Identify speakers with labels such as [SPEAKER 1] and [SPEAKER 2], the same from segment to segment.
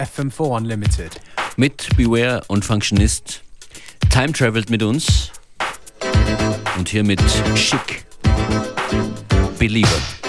[SPEAKER 1] FM4 Unlimited.
[SPEAKER 2] Mit Beware und Functionist. Time Traveled mit uns. Und hier mit Chic. Believer.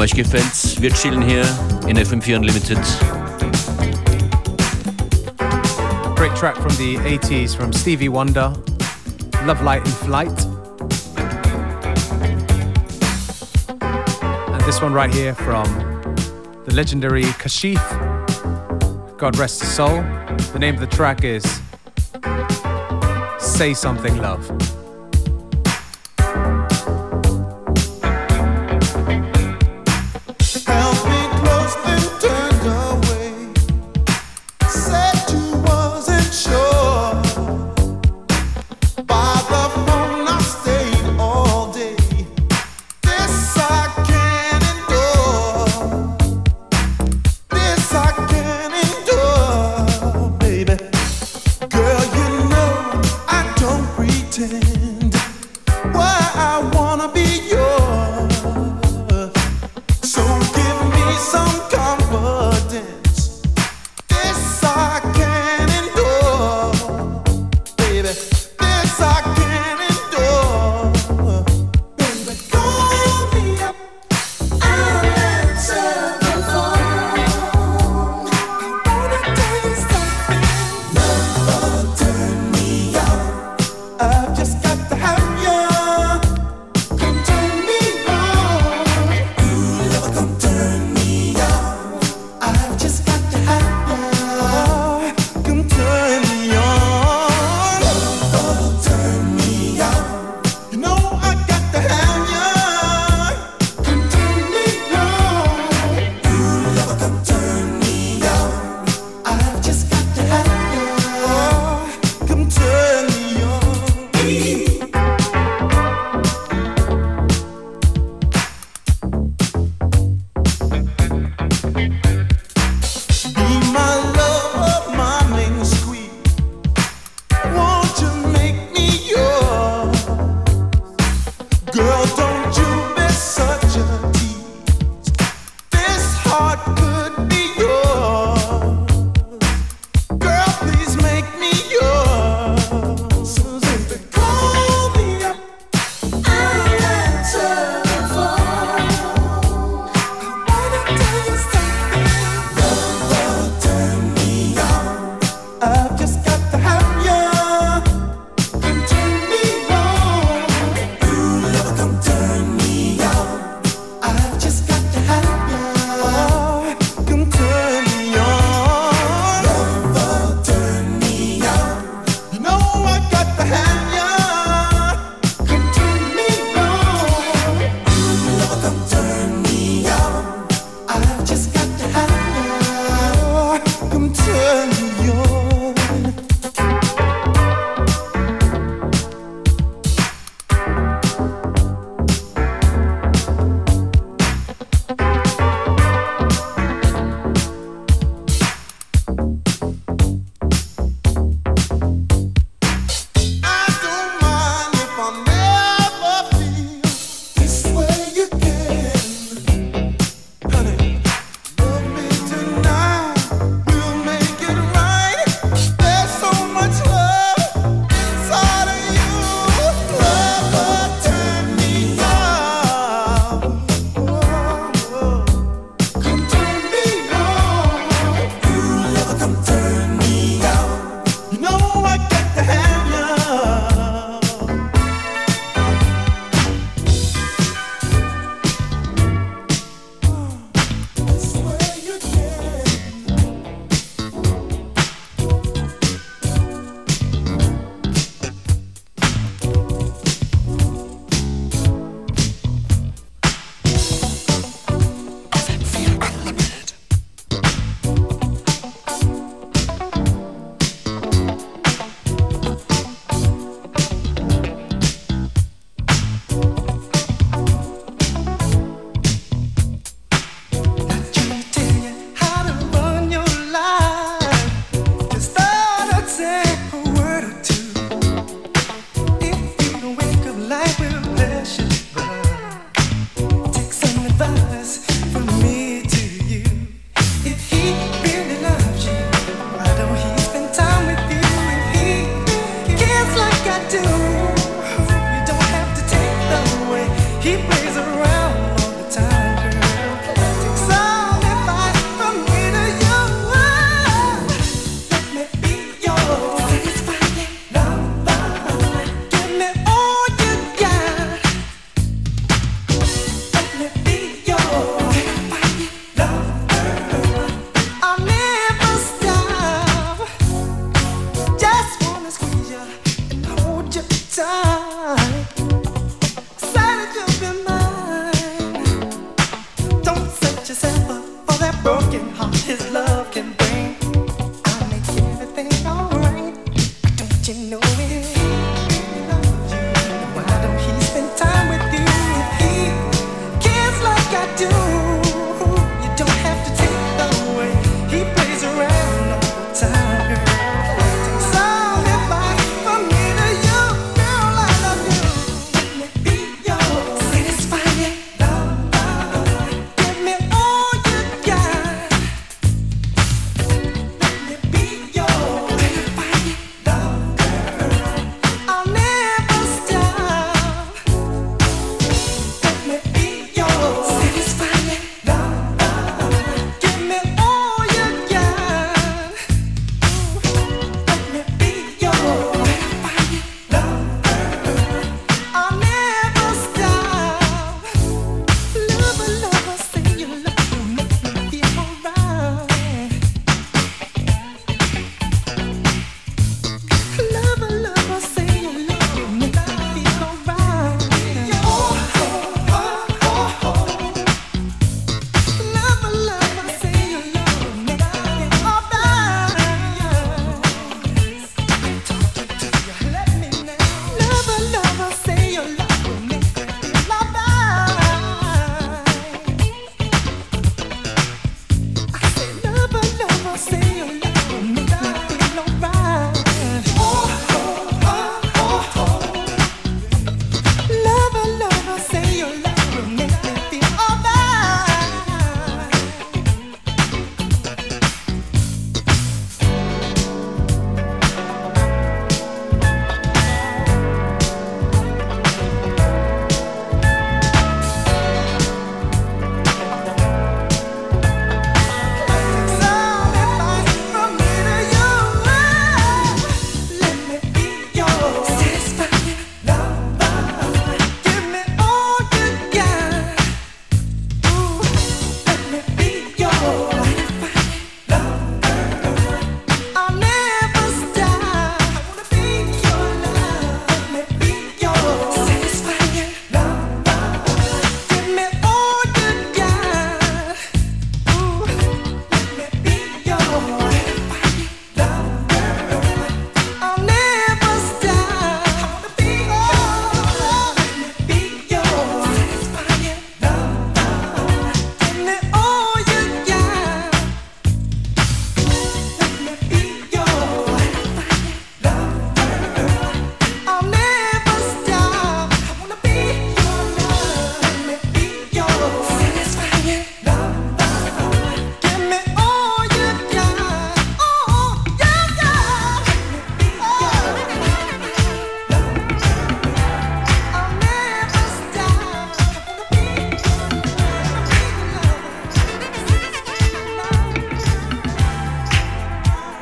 [SPEAKER 3] Hoffen, euch gefällt's. Wir chillen hier in FM4 Unlimited.
[SPEAKER 4] Great track from the 80s from Stevie Wonder, Love Light and Flight. And this one right here from the legendary Kashif, God rest his soul. The name of the track is Say Something Love.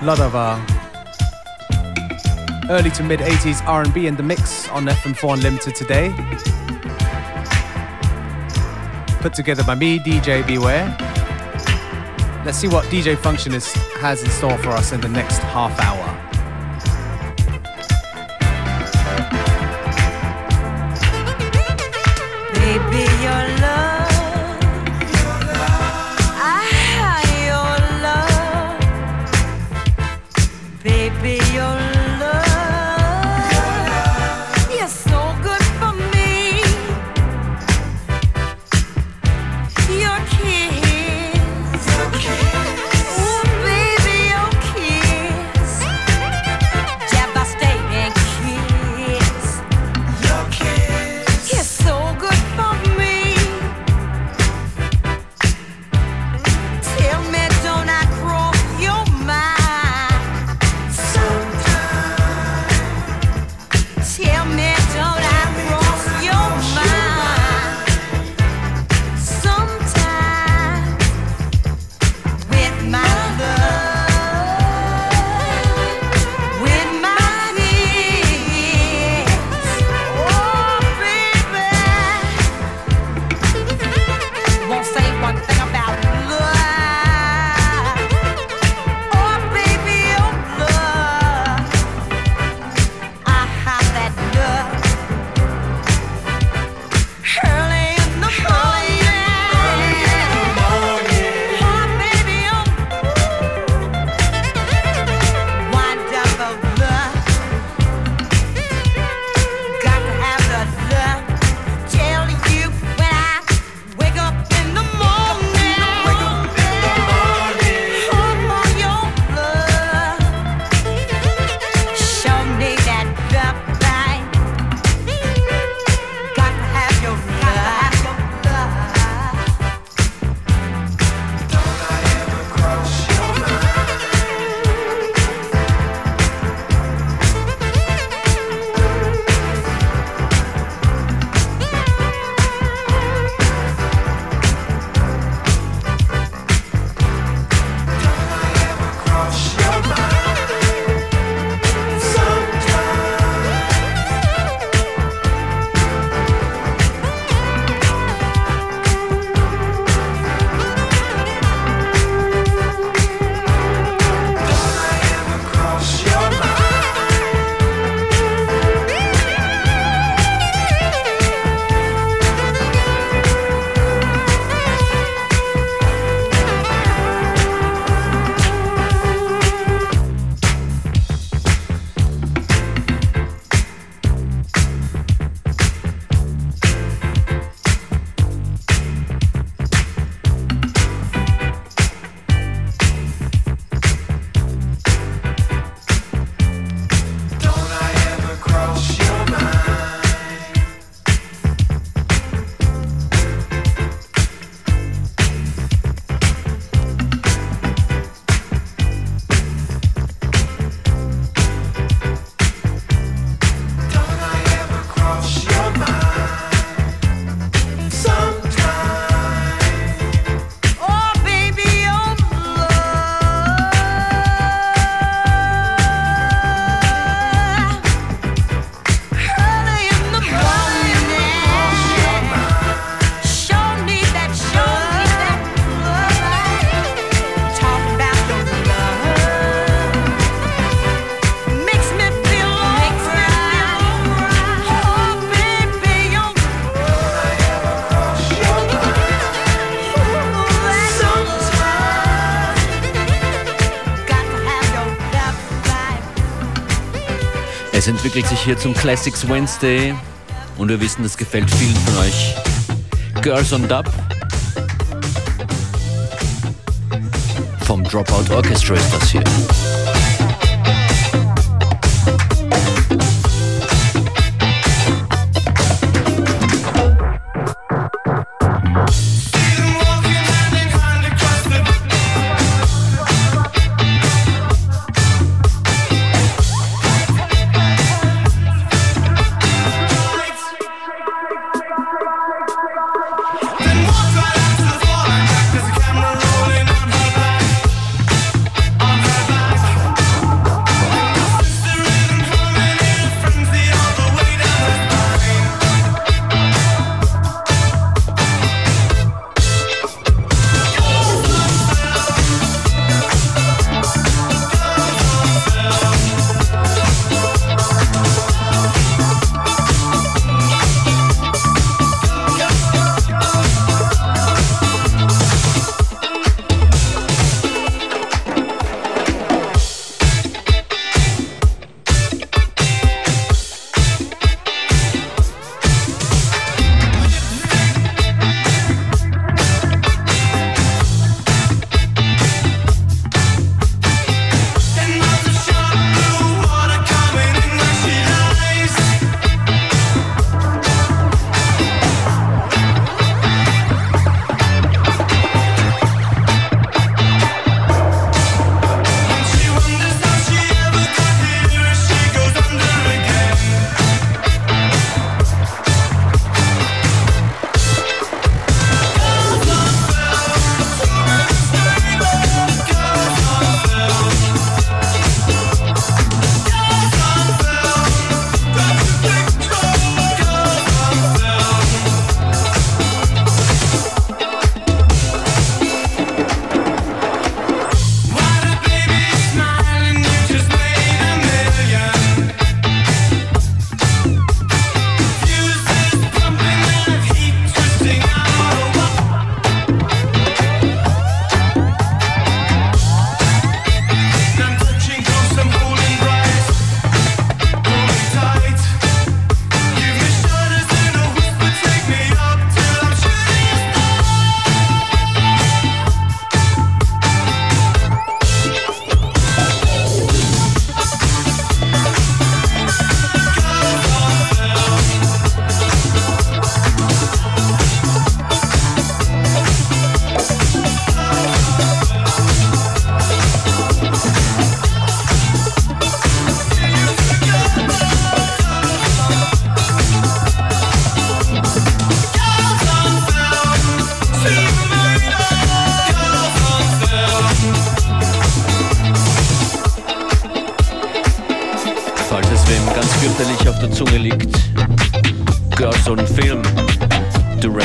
[SPEAKER 1] Uh, early to mid 80s R&B in the mix on FM4 Unlimited today. Put together by me, DJ Beware. Let's see what DJ Functionist has in store for us in the next half hour.
[SPEAKER 2] Entwickelt sich hier zum Classics Wednesday und wir wissen, das gefällt vielen von euch. Girls on Dub vom Dropout Orchestra ist das hier.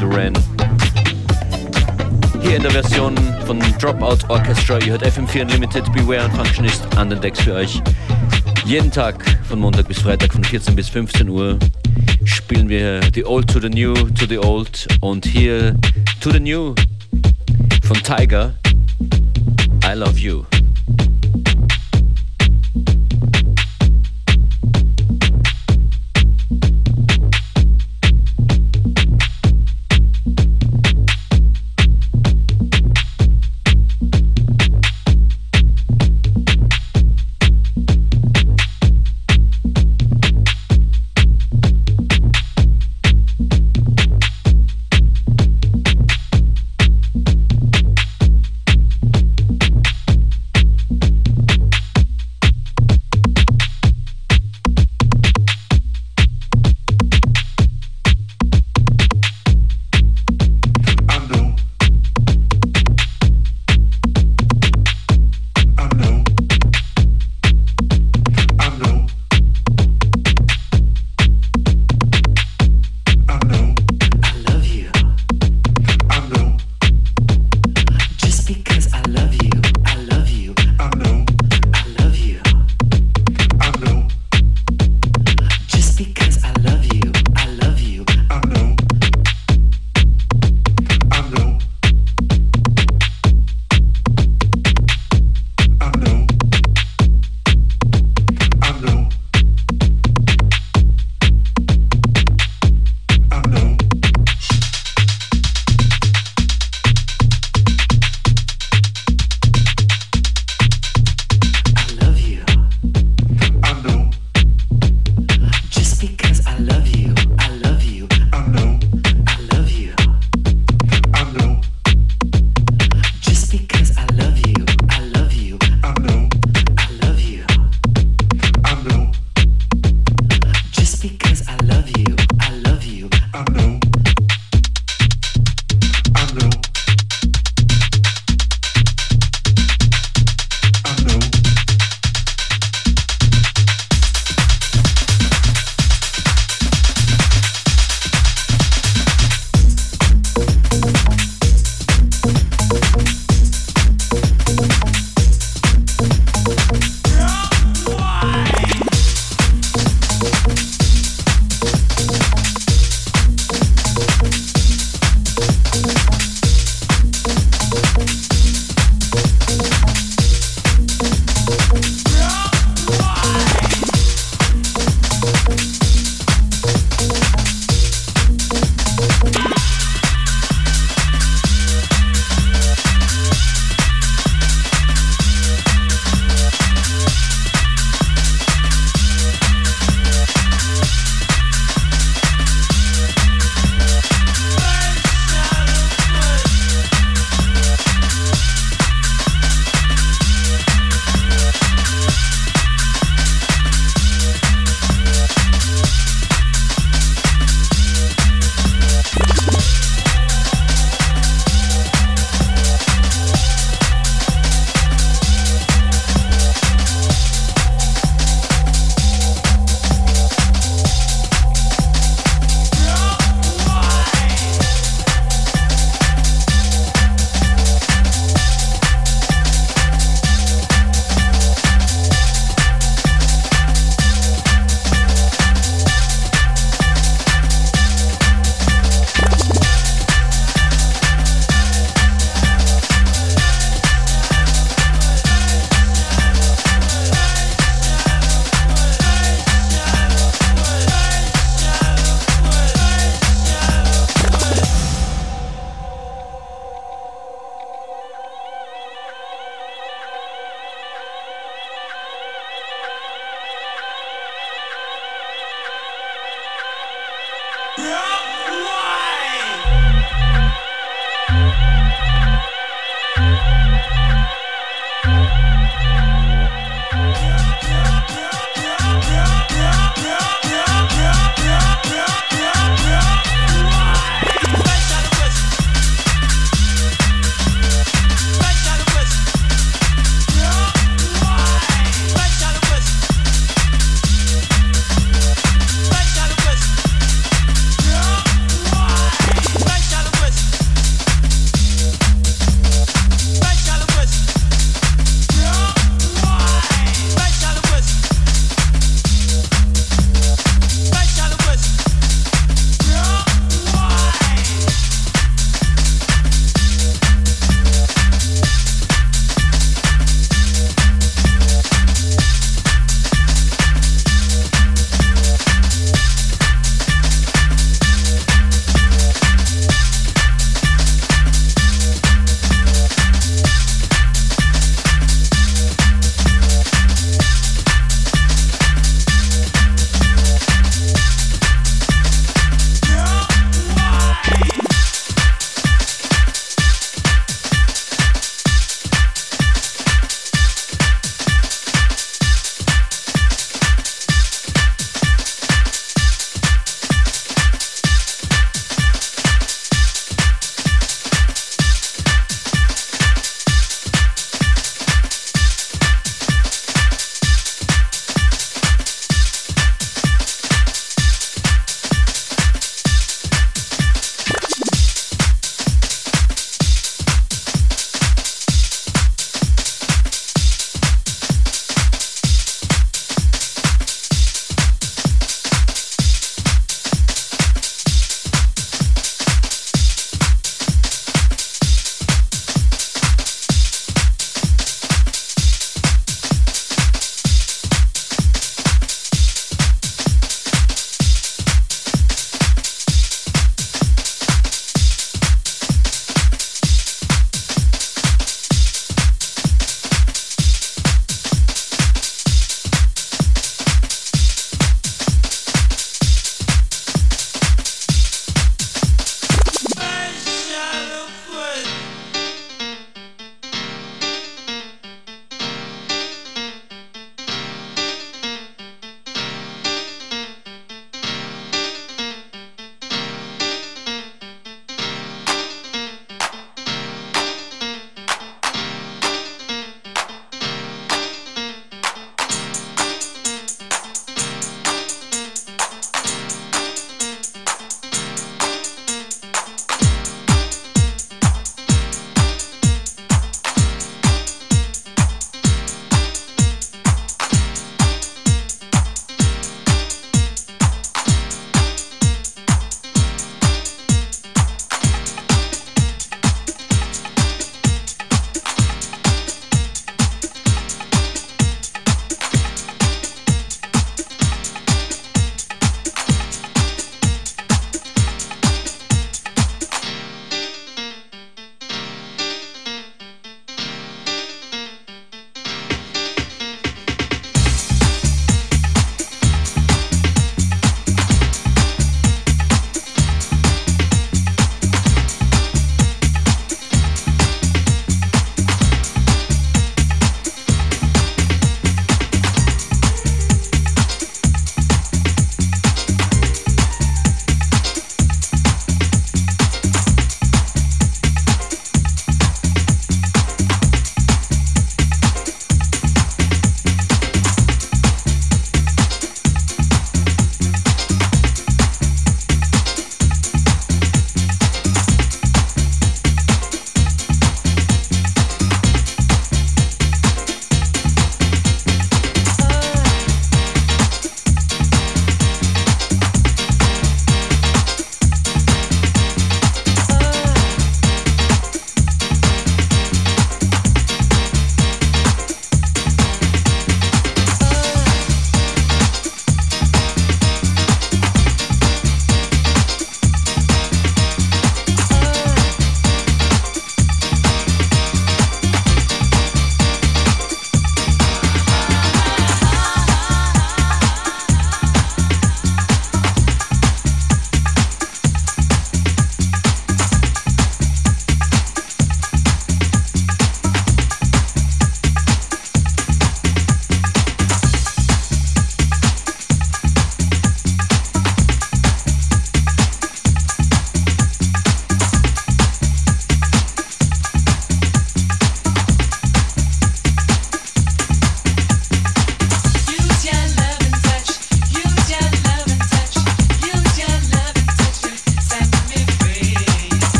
[SPEAKER 3] Duran. Hier in der Version von Dropout Orchestra, ihr hört FM4 Unlimited, Beware und Functionist an den Decks für euch. Jeden Tag von Montag bis Freitag von 14 bis 15 Uhr spielen wir The Old to the New to the Old und hier To the New von Tiger, I Love You.